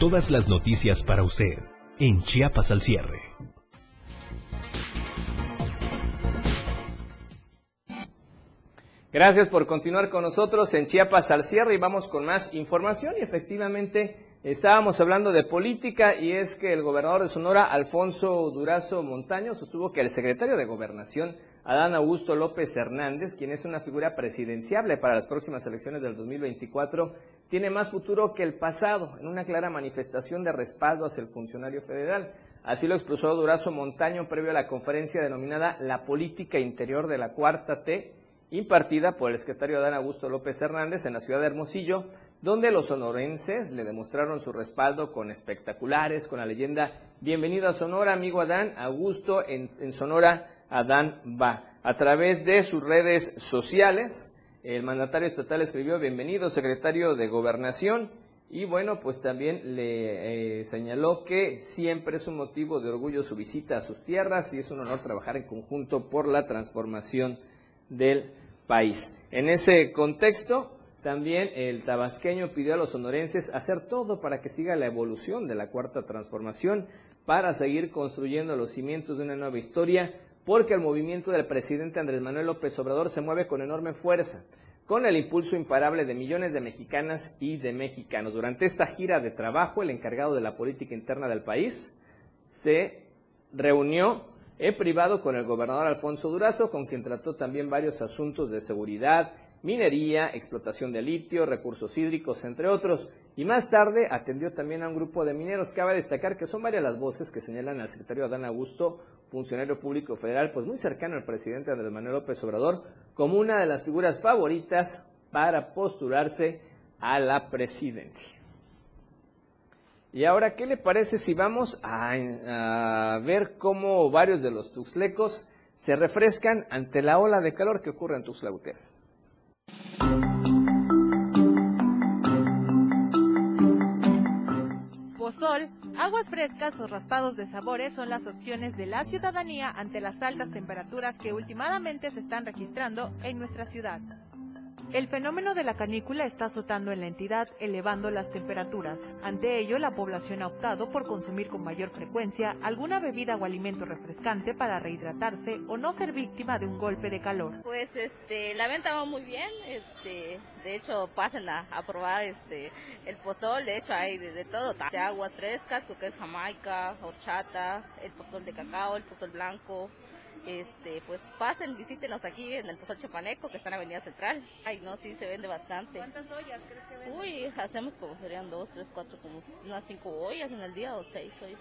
[SPEAKER 5] Todas las noticias para usted en Chiapas al cierre.
[SPEAKER 4] Gracias por continuar con nosotros en Chiapas al cierre y vamos con más información y efectivamente estábamos hablando de política y es que el gobernador de Sonora, Alfonso Durazo Montaño, sostuvo que el secretario de Gobernación, Adán Augusto López Hernández, quien es una figura presidenciable para las próximas elecciones del 2024, tiene más futuro que el pasado, en una clara manifestación de respaldo hacia el funcionario federal. Así lo expresó Durazo Montaño previo a la conferencia denominada La Política Interior de la Cuarta T, impartida por el secretario Adán Augusto López Hernández en la ciudad de Hermosillo, donde los sonorenses le demostraron su respaldo con espectaculares, con la leyenda Bienvenido a Sonora, amigo Adán, Augusto en, en Sonora, Adán va. A través de sus redes sociales, el mandatario estatal escribió Bienvenido, secretario de Gobernación, y bueno, pues también le eh, señaló que siempre es un motivo de orgullo su visita a sus tierras y es un honor trabajar en conjunto por la transformación del país. En ese contexto, también el tabasqueño pidió a los sonorenses hacer todo para que siga la evolución de la cuarta transformación, para seguir construyendo los cimientos de una nueva historia, porque el movimiento del presidente Andrés Manuel López Obrador se mueve con enorme fuerza, con el impulso imparable de millones de mexicanas y de mexicanos. Durante esta gira de trabajo, el encargado de la política interna del país se reunió en privado con el gobernador Alfonso Durazo, con quien trató también varios asuntos de seguridad, minería, explotación de litio, recursos hídricos, entre otros. Y más tarde atendió también a un grupo de mineros. Cabe destacar que son varias las voces que señalan al secretario Adán Augusto, funcionario público federal, pues muy cercano al presidente Andrés Manuel López Obrador, como una de las figuras favoritas para postularse a la presidencia. Y ahora, ¿qué le parece si vamos a, ver cómo varios de los tuxlecos se refrescan ante la ola de calor que ocurre en Tuxtla Gutiérrez?
[SPEAKER 23] Pozol, aguas frescas o raspados de sabores son las opciones de la ciudadanía ante las altas temperaturas que últimamente se están registrando en nuestra ciudad. El fenómeno de la canícula está azotando en la entidad, elevando las temperaturas. Ante ello, la población ha optado por consumir con mayor frecuencia alguna bebida o alimento refrescante para rehidratarse o no ser víctima de un golpe de calor.
[SPEAKER 24] Pues este, la venta va muy bien, este, de hecho pasen a, probar este el pozol, de hecho hay de, todo, de aguas frescas, lo que es jamaica, horchata, el pozol de cacao, el pozol blanco, este, pues pasen, visítenos aquí en el Pozol Chapaneco, que está en Avenida Central. Ay, no, sí, se vende bastante.
[SPEAKER 23] ¿Cuántas ollas crees que venden?
[SPEAKER 24] Uy, hacemos como serían dos, tres, cuatro, como unas cinco ollas en el día o seis, seis.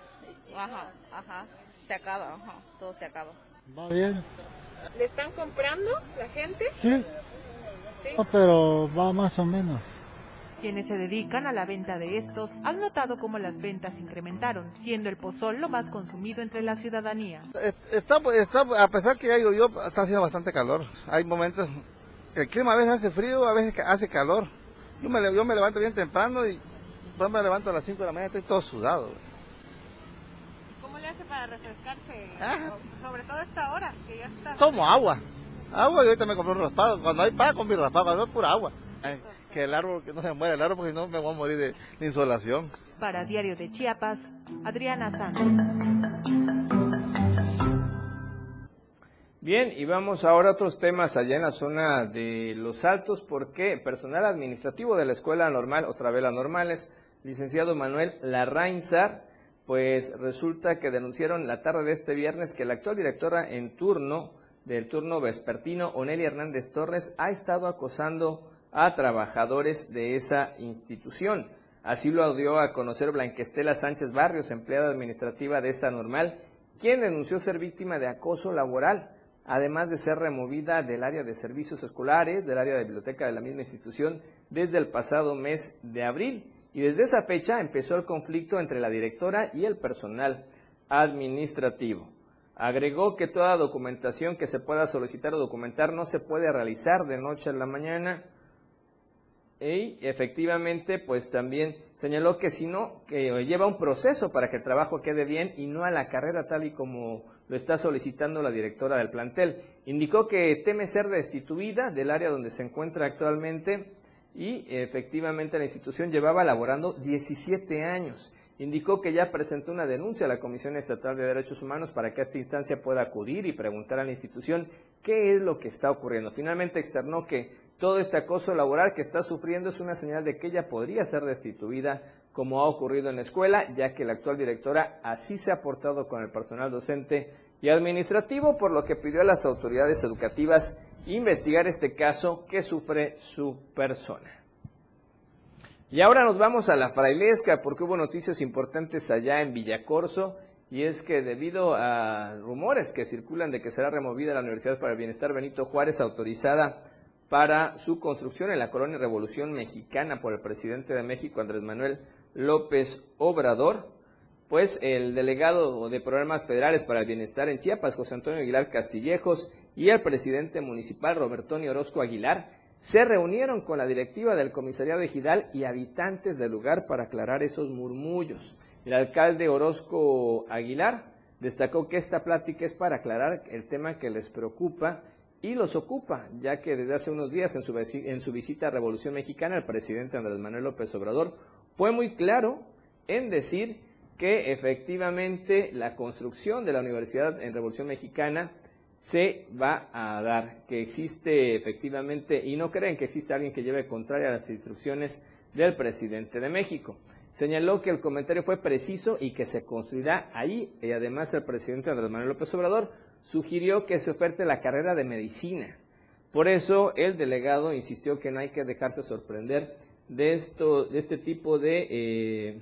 [SPEAKER 24] Ajá, ajá, se acaba, ajá, todo se acaba.
[SPEAKER 25] Va bien.
[SPEAKER 23] ¿Le están comprando la gente?
[SPEAKER 25] Sí. ¿Sí? pero va más o menos.
[SPEAKER 23] Quienes se dedican a la venta de estos han notado cómo las ventas incrementaron, siendo el pozol lo más consumido entre la ciudadanía.
[SPEAKER 11] Está, está, a pesar que ya yo, está haciendo bastante calor. Hay momentos, el clima a veces hace frío, a veces hace calor. Yo me, yo me levanto bien temprano y pues me levanto a las 5 de la mañana estoy todo sudado.
[SPEAKER 23] ¿Cómo le hace para refrescarse? Ah. Sobre todo esta hora, que ya está...
[SPEAKER 11] Tomo agua. Agua y ahorita me compro un raspado. Cuando hay pan, con mi raspado, cuando es pura agua que el árbol, que no se muera el árbol, porque si no me voy a morir de, insolación.
[SPEAKER 23] Para Diario de Chiapas, Adriana Sánchez.
[SPEAKER 4] Bien, y vamos ahora a otros temas allá en la zona de Los Altos, porque personal administrativo de la Escuela Normal, otra vez la Normales, licenciado Manuel Larrainzar, pues resulta que denunciaron la tarde de este viernes que la actual directora en turno del turno vespertino, Onelia Hernández Torres, ha estado acosando a trabajadores de esa institución. Así lo dio a conocer Blanquestela Sánchez Barrios, empleada administrativa de esta normal, quien denunció ser víctima de acoso laboral, además de ser removida del área de servicios escolares, del área de biblioteca de la misma institución, desde el pasado mes de abril. Y desde esa fecha empezó el conflicto entre la directora y el personal administrativo. Agregó que toda documentación que se pueda solicitar o documentar no se puede realizar de noche a la mañana, y efectivamente, pues también señaló que si no, que lleva un proceso para que el trabajo quede bien y no a la carrera tal y como lo está solicitando la directora del plantel. Indicó que teme ser destituida del área donde se encuentra actualmente y efectivamente la institución llevaba laborando 17 años. Indicó que ya presentó una denuncia a la Comisión Estatal de Derechos Humanos para que esta instancia pueda acudir y preguntar a la institución qué es lo que está ocurriendo. Finalmente externó que todo este acoso laboral que está sufriendo es una señal de que ella podría ser destituida, como ha ocurrido en la escuela, ya que la actual directora así se ha portado con el personal docente y administrativo, por lo que pidió a las autoridades educativas investigar este caso que sufre su persona. Y ahora nos vamos a la frailesca porque hubo noticias importantes allá en Villacorso y es que debido a rumores que circulan de que será removida la Universidad para el Bienestar Benito Juárez autorizada para su construcción en la colonia Revolución Mexicana por el presidente de México, Andrés Manuel López Obrador, pues el delegado de programas federales para el bienestar en Chiapas, José Antonio Aguilar Castillejos, y el presidente municipal, Roberto Orozco Aguilar, se reunieron con la directiva del comisariado ejidal y habitantes del lugar para aclarar esos murmullos. El alcalde Orozco Aguilar destacó que esta plática es para aclarar el tema que les preocupa y los ocupa, ya que desde hace unos días en su, en su visita a Revolución Mexicana el presidente Andrés Manuel López Obrador fue muy claro en decir que efectivamente la construcción de la universidad en Revolución Mexicana se va a dar, que existe efectivamente, y no creen que existe alguien que lleve contraria a las instrucciones del presidente de México. Señaló que el comentario fue preciso y que se construirá ahí, y además el presidente Andrés Manuel López Obrador sugirió que se oferte la carrera de medicina. Por eso el delegado insistió que no hay que dejarse sorprender de esto, de este tipo de, eh,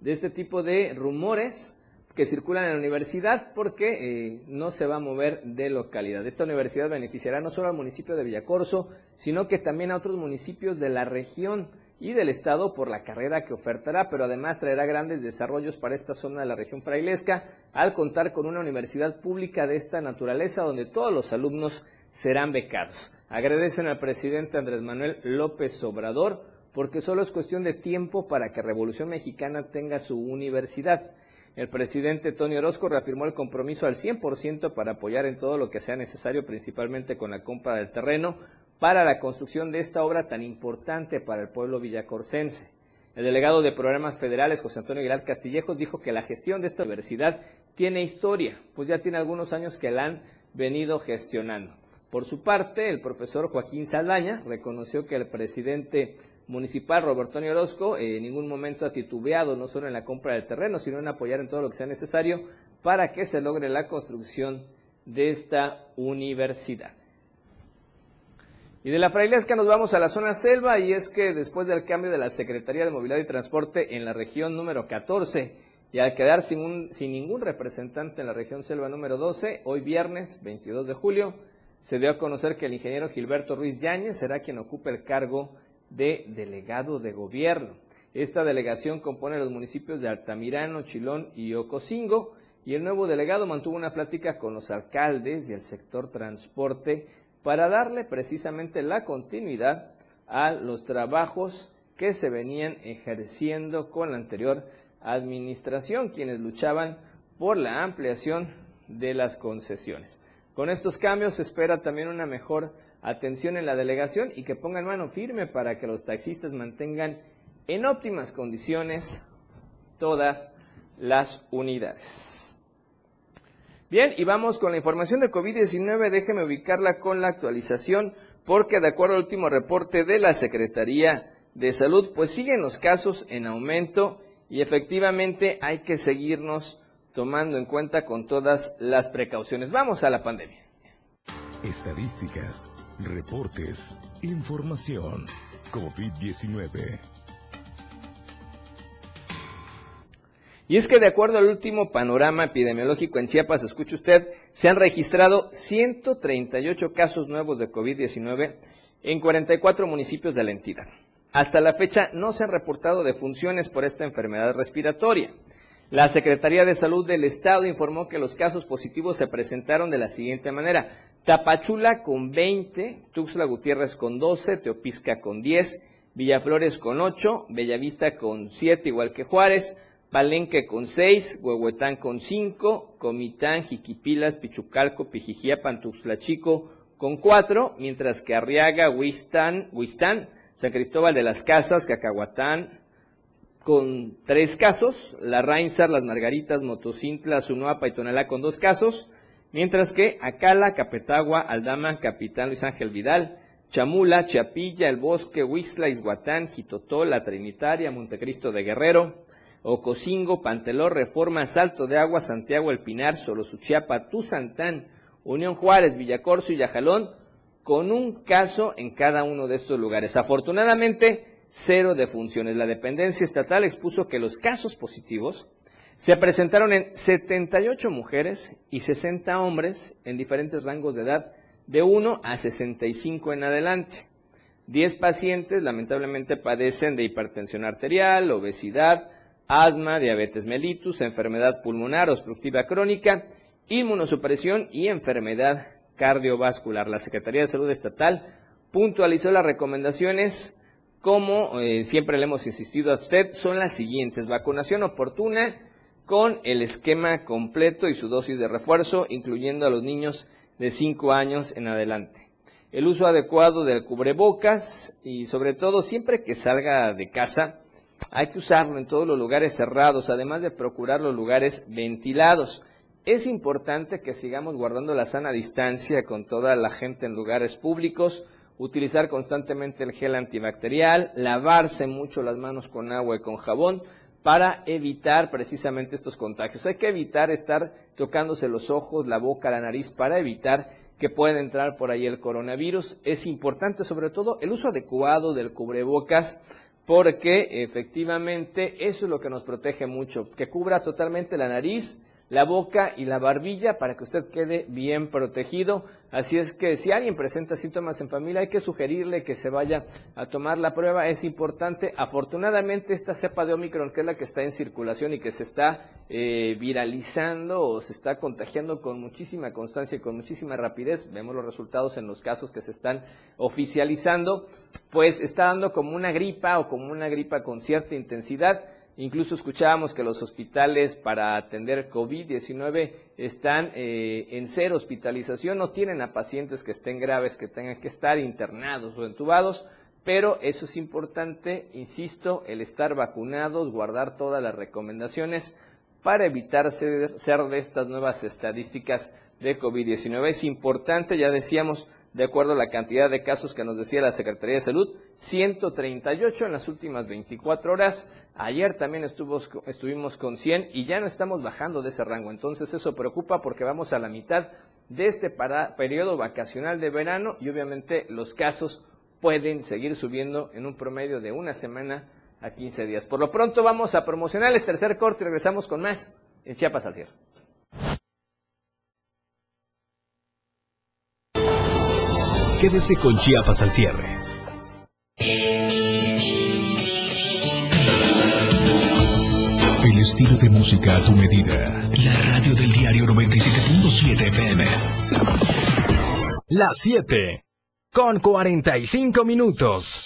[SPEAKER 4] de este tipo de rumores que circulan en la universidad porque eh, no se va a mover de localidad. Esta universidad beneficiará no solo al municipio de Villacorso, sino que también a otros municipios de la región y del Estado por la carrera que ofertará, pero además traerá grandes desarrollos para esta zona de la región frailesca al contar con una universidad pública de esta naturaleza donde todos los alumnos serán becados. Agradecen al presidente Andrés Manuel López Obrador porque solo es cuestión de tiempo para que Revolución Mexicana tenga su universidad. El presidente Tony Orozco reafirmó el compromiso al 100% para apoyar en todo lo que sea necesario, principalmente con la compra del terreno, para la construcción de esta obra tan importante para el pueblo villacorcense. El delegado de programas federales, José Antonio Aguilar Castillejos, dijo que la gestión de esta universidad tiene historia, pues ya tiene algunos años que la han venido gestionando. Por su parte, el profesor Joaquín Saldaña reconoció que el presidente municipal Roberto Orozco en ningún momento ha titubeado no solo en la compra del terreno, sino en apoyar en todo lo que sea necesario para que se logre la construcción de esta universidad. Y de la Frailesca nos vamos a la zona selva y es que después del cambio de la Secretaría de Movilidad y Transporte en la región número 14 y al quedar sin, sin ningún representante en la región selva número 12, hoy viernes 22 de julio se dio a conocer que el ingeniero Gilberto Ruiz Yáñez será quien ocupe el cargo de delegado de gobierno. Esta delegación compone los municipios de Altamirano, Chilón y Ocosingo y el nuevo delegado mantuvo una plática con los alcaldes y el sector transporte para darle precisamente la continuidad a los trabajos que se venían ejerciendo con la anterior administración, quienes luchaban por la ampliación de las concesiones. Con estos cambios se espera también una mejor atención en la delegación y que pongan mano firme para que los taxistas mantengan en óptimas condiciones todas las unidades. Bien, y vamos con la información de COVID-19. Déjeme ubicarla con la actualización porque de acuerdo al último reporte de la Secretaría de Salud, pues siguen los casos en aumento y efectivamente hay que seguirnos tomando en cuenta con todas las precauciones. Vamos a la pandemia.
[SPEAKER 2] Estadísticas, reportes, información. COVID-19.
[SPEAKER 4] Y es que de acuerdo al último panorama epidemiológico en Chiapas, escuche usted, se han registrado 138 casos nuevos de COVID-19 en 44 municipios de la entidad. Hasta la fecha no se han reportado defunciones por esta enfermedad respiratoria. La Secretaría de Salud del Estado informó que los casos positivos se presentaron de la siguiente manera. Tapachula con 20, Tuxtla Gutiérrez con 12, Teopisca con 10, Villaflores con 8, Bellavista con 7, igual que Juárez, Palenque con 6, Huehuetán con 5, Comitán, Jiquipilas, Pichucalco, Pijijiapan, Tuxtla Chico con 4, mientras que Arriaga, Huistán, Huistán, San Cristóbal de las Casas, Cacahuatán, con tres casos, la Reinsar, las Margaritas, Motocintla, Sunuapa y Tonalá con dos casos, mientras que Acala, Capetagua, Aldama, Capitán Luis Ángel Vidal, Chamula, Chapilla, El Bosque, Huixla, Izhuatán, Jitotó, La Trinitaria, Montecristo de Guerrero, Ocosingo, Panteló, Reforma, Salto de Agua, Santiago El Pinar, Solosuchiapa, Tuzantán, Unión Juárez, Villacorso y Yajalón, con un caso en cada uno de estos lugares. Afortunadamente, cero defunciones. La dependencia estatal expuso que los casos positivos se presentaron en 78 mujeres y 60 hombres en diferentes rangos de edad, de 1 a 65 en adelante. 10 pacientes lamentablemente padecen de hipertensión arterial, obesidad, asma, diabetes mellitus, enfermedad pulmonar obstructiva crónica, inmunosupresión y enfermedad cardiovascular. La Secretaría de Salud Estatal puntualizó las recomendaciones como eh, siempre le hemos insistido a usted, son las siguientes. Vacunación oportuna con el esquema completo y su dosis de refuerzo, incluyendo a los niños de 5 años en adelante. El uso adecuado del cubrebocas y sobre todo siempre que salga de casa hay que usarlo en todos los lugares cerrados, además de procurar los lugares ventilados. Es importante que sigamos guardando la sana distancia con toda la gente en lugares públicos, utilizar constantemente el gel antibacterial, lavarse mucho las manos con agua y con jabón para evitar precisamente estos contagios. Hay que evitar estar tocándose los ojos, la boca, la nariz para evitar que pueda entrar por ahí el coronavirus. Es importante sobre todo el uso adecuado del cubrebocas porque efectivamente eso es lo que nos protege mucho, que cubra totalmente la nariz, la boca y la barbilla para que usted quede bien protegido. Así es que si alguien presenta síntomas en familia hay que sugerirle que se vaya a tomar la prueba. Es importante. Afortunadamente esta cepa de Omicron, que es la que está en circulación y que se está eh, viralizando o se está contagiando con muchísima constancia y con muchísima rapidez, vemos los resultados en los casos que se están oficializando, pues está dando como una gripa o como una gripa con cierta intensidad Incluso escuchábamos que los hospitales para atender COVID-19 están eh, en cero hospitalización, no tienen a pacientes que estén graves, que tengan que estar internados o entubados, pero eso es importante, insisto, el estar vacunados, guardar todas las recomendaciones para evitar ser, de estas nuevas estadísticas de COVID-19. Es importante, ya decíamos, de acuerdo a la cantidad de casos que nos decía la Secretaría de Salud, 138 en las últimas 24 horas. Ayer también estuvimos con 100 y ya no estamos bajando de ese rango. Entonces eso preocupa porque vamos a la mitad de este periodo vacacional de verano y obviamente los casos pueden seguir subiendo en un promedio de una semana a 15 días. Por lo pronto vamos a promocionar el tercer corte y regresamos con más en Chiapas al cierre.
[SPEAKER 5] Quédese con Chiapas al cierre.
[SPEAKER 2] El estilo de música a tu medida. La radio del diario 97.7 FM.
[SPEAKER 26] Las 7. Con 45 minutos.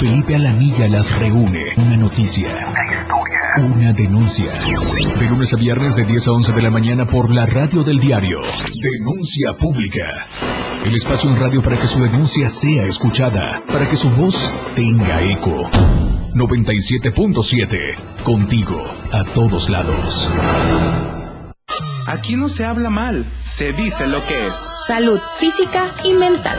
[SPEAKER 2] Felipe Alamilla las reúne. Una noticia. Una denuncia. De lunes a viernes de 10 a 11 de la mañana por la radio del diario. Denuncia pública. El espacio en radio para que su denuncia sea escuchada. Para que su voz tenga eco. 97.7. Contigo. A todos lados.
[SPEAKER 27] Aquí no se habla mal. Se dice lo que es.
[SPEAKER 28] Salud física y mental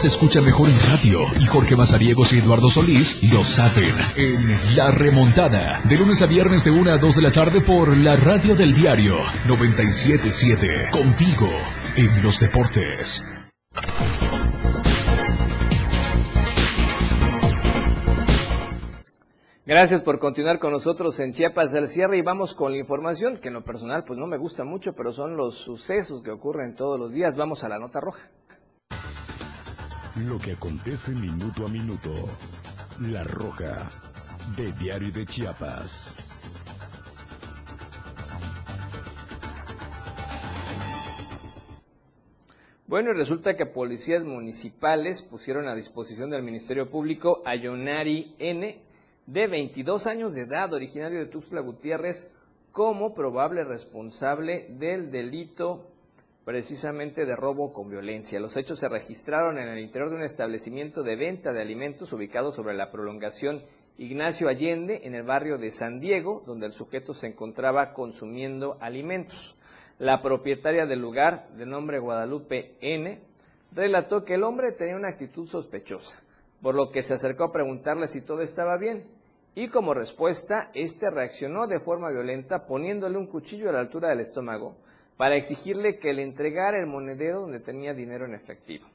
[SPEAKER 2] Se escucha mejor en radio y Jorge Mazariegos y Eduardo Solís lo saben en La Remontada. De lunes a viernes de 1 a 2 de la tarde por la radio del diario 977. Contigo en los deportes.
[SPEAKER 4] Gracias por continuar con nosotros en Chiapas del Cierre y vamos con la información que en lo personal pues no me gusta mucho, pero son los sucesos que ocurren todos los días. Vamos a la nota roja.
[SPEAKER 2] Lo que acontece minuto a minuto. La Roja, de Diario de Chiapas.
[SPEAKER 4] Bueno, y resulta que policías municipales pusieron a disposición del Ministerio Público a Yonari N, de 22 años de edad, originario de Tuxtla Gutiérrez, como probable responsable del delito precisamente de robo con violencia. Los hechos se registraron en el interior de un establecimiento de venta de alimentos ubicado sobre la prolongación Ignacio Allende en el barrio de San Diego, donde el sujeto se encontraba consumiendo alimentos. La propietaria del lugar, de nombre Guadalupe N., relató que el hombre tenía una actitud sospechosa, por lo que se acercó a preguntarle si todo estaba bien. Y como respuesta, este reaccionó de forma violenta poniéndole un cuchillo a la altura del estómago, para exigirle que le entregara el monedero donde tenía dinero en efectivo.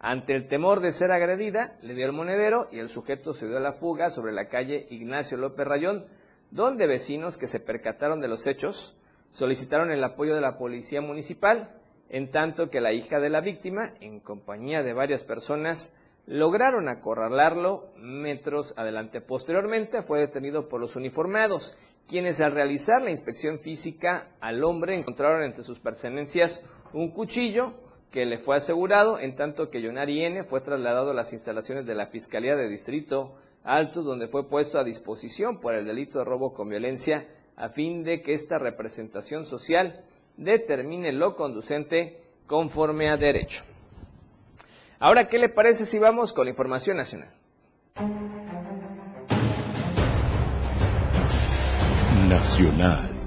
[SPEAKER 4] Ante el temor de ser agredida, le dio el monedero y el sujeto se dio a la fuga sobre la calle Ignacio López Rayón, donde vecinos que se percataron de los hechos solicitaron el apoyo de la policía municipal, en tanto que la hija de la víctima, en compañía de varias personas, lograron acorralarlo metros adelante. Posteriormente fue detenido por los uniformados, quienes al realizar la inspección física al hombre encontraron entre sus pertenencias un cuchillo que le fue asegurado, en tanto que Yonari N fue trasladado a las instalaciones de la Fiscalía de Distrito Altos, donde fue puesto a disposición por el delito de robo con violencia, a fin de que esta representación social determine lo conducente conforme a derecho. Ahora, ¿qué le parece si vamos con la información nacional?
[SPEAKER 2] Nacional.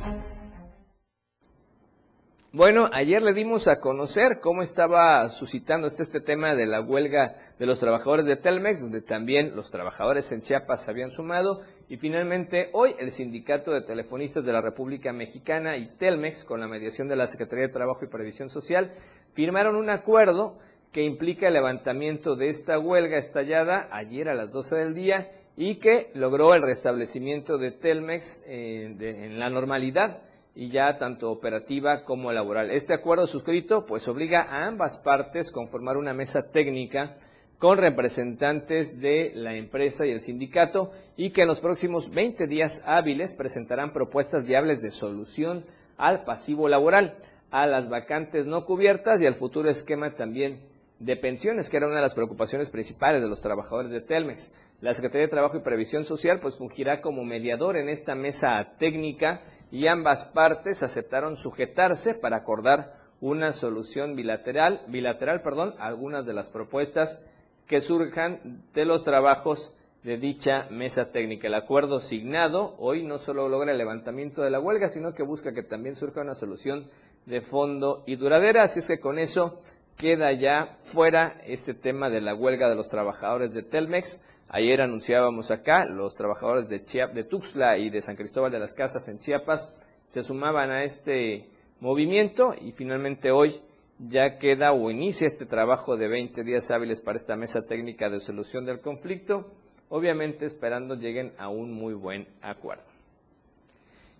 [SPEAKER 4] Bueno, ayer le dimos a conocer cómo estaba suscitando este tema de la huelga de los trabajadores de Telmex, donde también los trabajadores en Chiapas se habían sumado. Y finalmente, hoy el Sindicato de Telefonistas de la República Mexicana y Telmex, con la mediación de la Secretaría de Trabajo y Previsión Social, firmaron un acuerdo que implica el levantamiento de esta huelga estallada ayer a las 12 del día y que logró el restablecimiento de Telmex eh, en la normalidad y ya tanto operativa como laboral. Este acuerdo suscrito pues obliga a ambas partes a conformar una mesa técnica con representantes de la empresa y el sindicato y que en los próximos 20 días hábiles presentarán propuestas viables de solución al pasivo laboral, a las vacantes no cubiertas y al futuro esquema también de pensiones, que era una de las preocupaciones principales de los trabajadores de Telmex. La Secretaría de Trabajo y Previsión Social pues fungirá como mediador en esta mesa técnica y ambas partes aceptaron sujetarse para acordar una solución bilateral, bilateral, perdón, algunas de las propuestas que surjan de los trabajos de dicha mesa técnica. El acuerdo signado hoy no solo logra el levantamiento de la huelga, sino que busca que también surja una solución de fondo y duradera. Así es que con eso queda ya fuera este tema de la huelga de los trabajadores de Telmex. Ayer anunciábamos acá, los trabajadores de, Chiap, de Tuxtla y de San Cristóbal de las Casas en Chiapas se sumaban a este movimiento y finalmente hoy ya queda o inicia este trabajo de 20 días hábiles para esta mesa técnica de solución del conflicto, obviamente esperando lleguen a un muy buen acuerdo.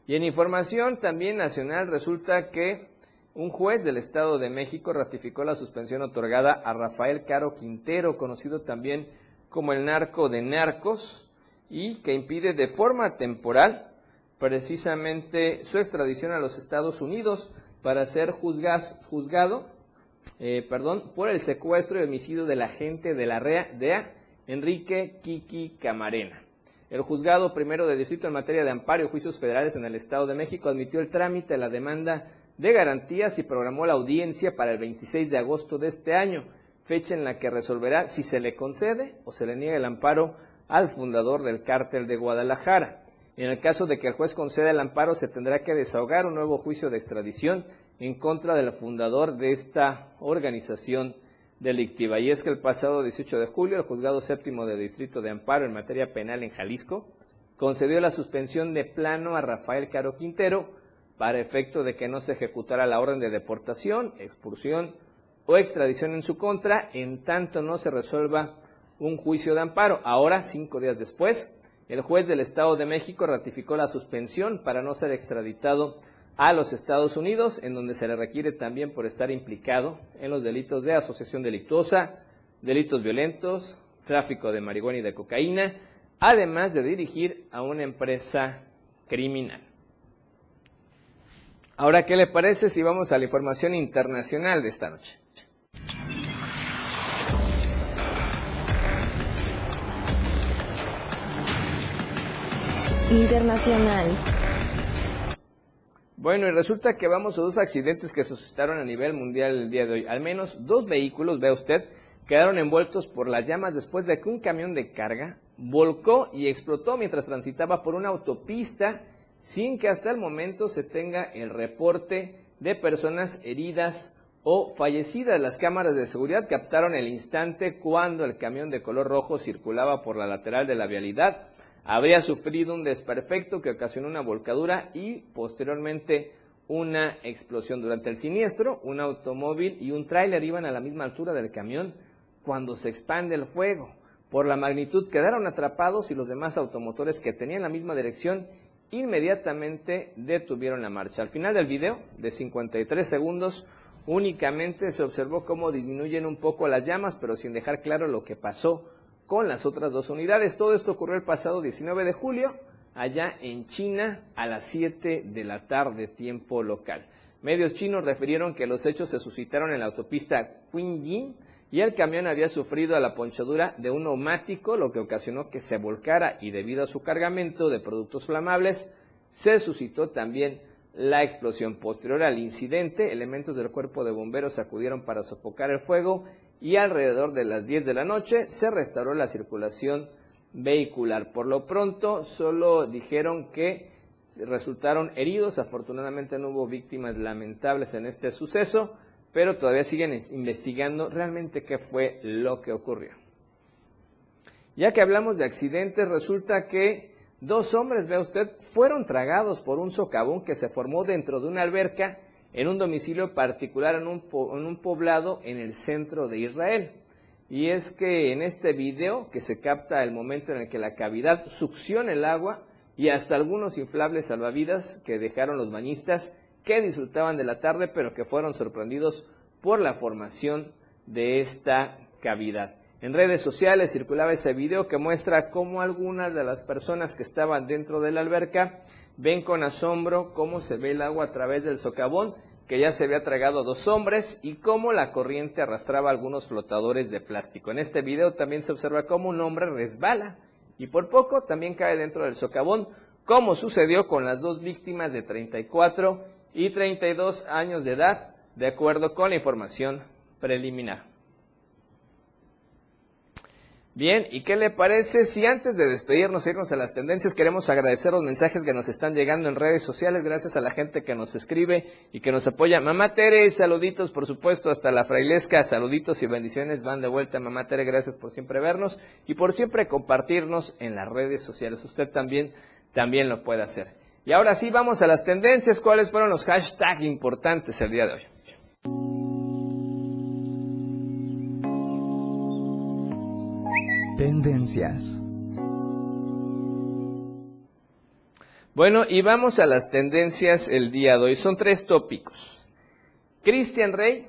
[SPEAKER 4] Y en información también nacional resulta que un juez del Estado de México ratificó la suspensión otorgada a Rafael Caro Quintero, conocido también como el narco de narcos, y que impide de forma temporal precisamente su extradición a los Estados Unidos para ser juzgado eh, por el secuestro y homicidio del agente de la DEA, Enrique Kiki Camarena. El juzgado primero de distrito en materia de amparo y juicios federales en el Estado de México admitió el trámite de la demanda de garantías y programó la audiencia para el 26 de agosto de este año, fecha en la que resolverá si se le concede o se le niega el amparo al fundador del cártel de Guadalajara. En el caso de que el juez conceda el amparo, se tendrá que desahogar un nuevo juicio de extradición en contra del fundador de esta organización delictiva. Y es que el pasado 18 de julio, el juzgado séptimo de Distrito de Amparo en materia penal en Jalisco concedió la suspensión de plano a Rafael Caro Quintero para efecto de que no se ejecutara la orden de deportación, expulsión o extradición en su contra, en tanto no se resuelva un juicio de amparo. Ahora, cinco días después, el juez del Estado de México ratificó la suspensión para no ser extraditado a los Estados Unidos, en donde se le requiere también por estar implicado en los delitos de asociación delictuosa, delitos violentos, tráfico de marihuana y de cocaína, además de dirigir a una empresa criminal. Ahora, ¿qué le parece si vamos a la información internacional de esta noche?
[SPEAKER 21] Internacional.
[SPEAKER 4] Bueno, y resulta que vamos a dos accidentes que se suscitaron a nivel mundial el día de hoy. Al menos dos vehículos, vea usted, quedaron envueltos por las llamas después de que un camión de carga volcó y explotó mientras transitaba por una autopista sin que hasta el momento se tenga el reporte de personas heridas o fallecidas. Las cámaras de seguridad captaron el instante cuando el camión de color rojo circulaba por la lateral de la vialidad. Habría sufrido un desperfecto que ocasionó una volcadura y posteriormente una explosión. Durante el siniestro, un automóvil y un tráiler iban a la misma altura del camión cuando se expande el fuego. Por la magnitud quedaron atrapados y los demás automotores que tenían la misma dirección inmediatamente detuvieron la marcha. Al final del video, de 53 segundos, únicamente se observó cómo disminuyen un poco las llamas, pero sin dejar claro lo que pasó con las otras dos unidades. Todo esto ocurrió el pasado 19 de julio, allá en China, a las 7 de la tarde, tiempo local. Medios chinos refirieron que los hechos se suscitaron en la autopista Qingying y el camión había sufrido la ponchadura de un neumático, lo que ocasionó que se volcara y debido a su cargamento de productos flamables, se suscitó también la explosión. Posterior al incidente, elementos del cuerpo de bomberos acudieron para sofocar el fuego y alrededor de las 10 de la noche se restauró la circulación vehicular. Por lo pronto, solo dijeron que resultaron heridos. Afortunadamente no hubo víctimas lamentables en este suceso, pero todavía siguen investigando realmente qué fue lo que ocurrió. Ya que hablamos de accidentes, resulta que dos hombres, vea usted, fueron tragados por un socavón que se formó dentro de una alberca en un domicilio particular en un, poblado en el centro de Israel. Y es que en este video que se capta el momento en el que la cavidad succiona el agua, y hasta algunos inflables salvavidas que dejaron los bañistas que disfrutaban de la tarde, pero que fueron sorprendidos por la formación de esta cavidad. En redes sociales circulaba ese video que muestra cómo algunas de las personas que estaban dentro de la alberca ven con asombro cómo se ve el agua a través del socavón que ya se había tragado a dos hombres y cómo la corriente arrastraba algunos flotadores de plástico. En este video también se observa cómo un hombre resbala y por poco también cae dentro del socavón, como sucedió con las dos víctimas de 34 y 32 años de edad, de acuerdo con la información preliminar. Bien, ¿y qué le parece si antes de despedirnos irnos a las tendencias queremos agradecer los mensajes que nos están llegando en redes sociales, gracias a la gente que nos escribe y que nos apoya? Mamá Tere, saluditos por supuesto hasta la frailesca, saluditos y bendiciones van de vuelta. Mamá Tere, gracias por siempre vernos y por siempre compartirnos en las redes sociales. Usted también, también lo puede hacer. Y ahora sí, vamos a las tendencias. ¿Cuáles fueron los hashtags importantes el día de hoy?
[SPEAKER 2] Tendencias.
[SPEAKER 4] Bueno, y vamos a las tendencias el día de hoy. Son tres tópicos. Cristian Rey,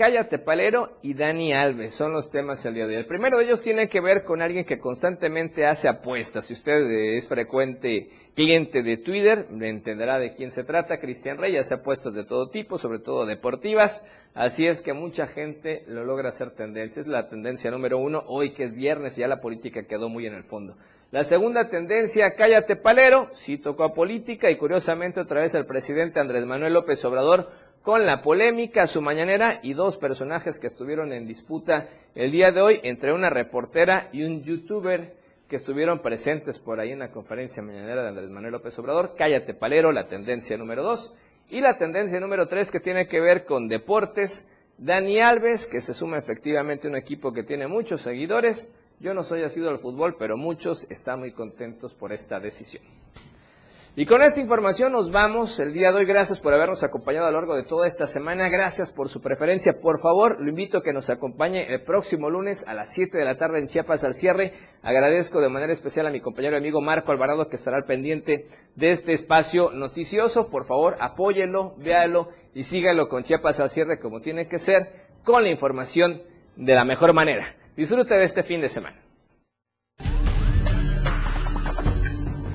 [SPEAKER 4] Cállate Palero y Dani Alves son los temas del día de hoy. El primero de ellos tiene que ver con alguien que constantemente hace apuestas. Si usted es frecuente cliente de Twitter, entenderá de quién se trata. Cristian Rey hace apuestas de todo tipo, sobre todo deportivas. Así es que mucha gente lo logra hacer tendencia. Es la tendencia número uno, hoy que es viernes, ya la política quedó muy en el fondo. La segunda tendencia, cállate palero, sí tocó a política y curiosamente otra vez el presidente Andrés Manuel López Obrador con la polémica, su mañanera y dos personajes que estuvieron en disputa el día de hoy entre una reportera y un youtuber que estuvieron presentes por ahí en la conferencia mañanera de Andrés Manuel López Obrador. Cállate palero, la tendencia número dos. Y la tendencia número tres que tiene que ver con deportes. Dani Alves, que se suma efectivamente a un equipo que tiene muchos seguidores. Yo no soy asido al fútbol, pero muchos están muy contentos por esta decisión. Y con esta información nos vamos el día de hoy. Gracias por habernos acompañado a lo largo de toda esta semana. Gracias por su preferencia. Por favor, lo invito a que nos acompañe el próximo lunes a las 7 de la tarde en Chiapas al cierre. Agradezco de manera especial a mi compañero y amigo Marco Alvarado que estará al pendiente de este espacio noticioso. Por favor, apóyelo, véalo y sígalo con Chiapas al cierre como tiene que ser, con la información de la mejor manera. Disfrute de este fin de semana.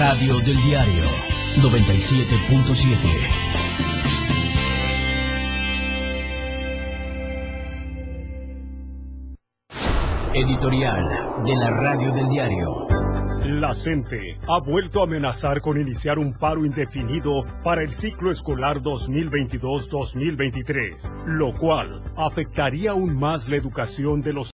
[SPEAKER 2] radio del diario 97.7.
[SPEAKER 5] Editorial de la radio del diario.
[SPEAKER 29] La CENTE ha vuelto a amenazar con iniciar un paro indefinido para el ciclo escolar 2022-2023, lo cual afectaría aún más la educación de los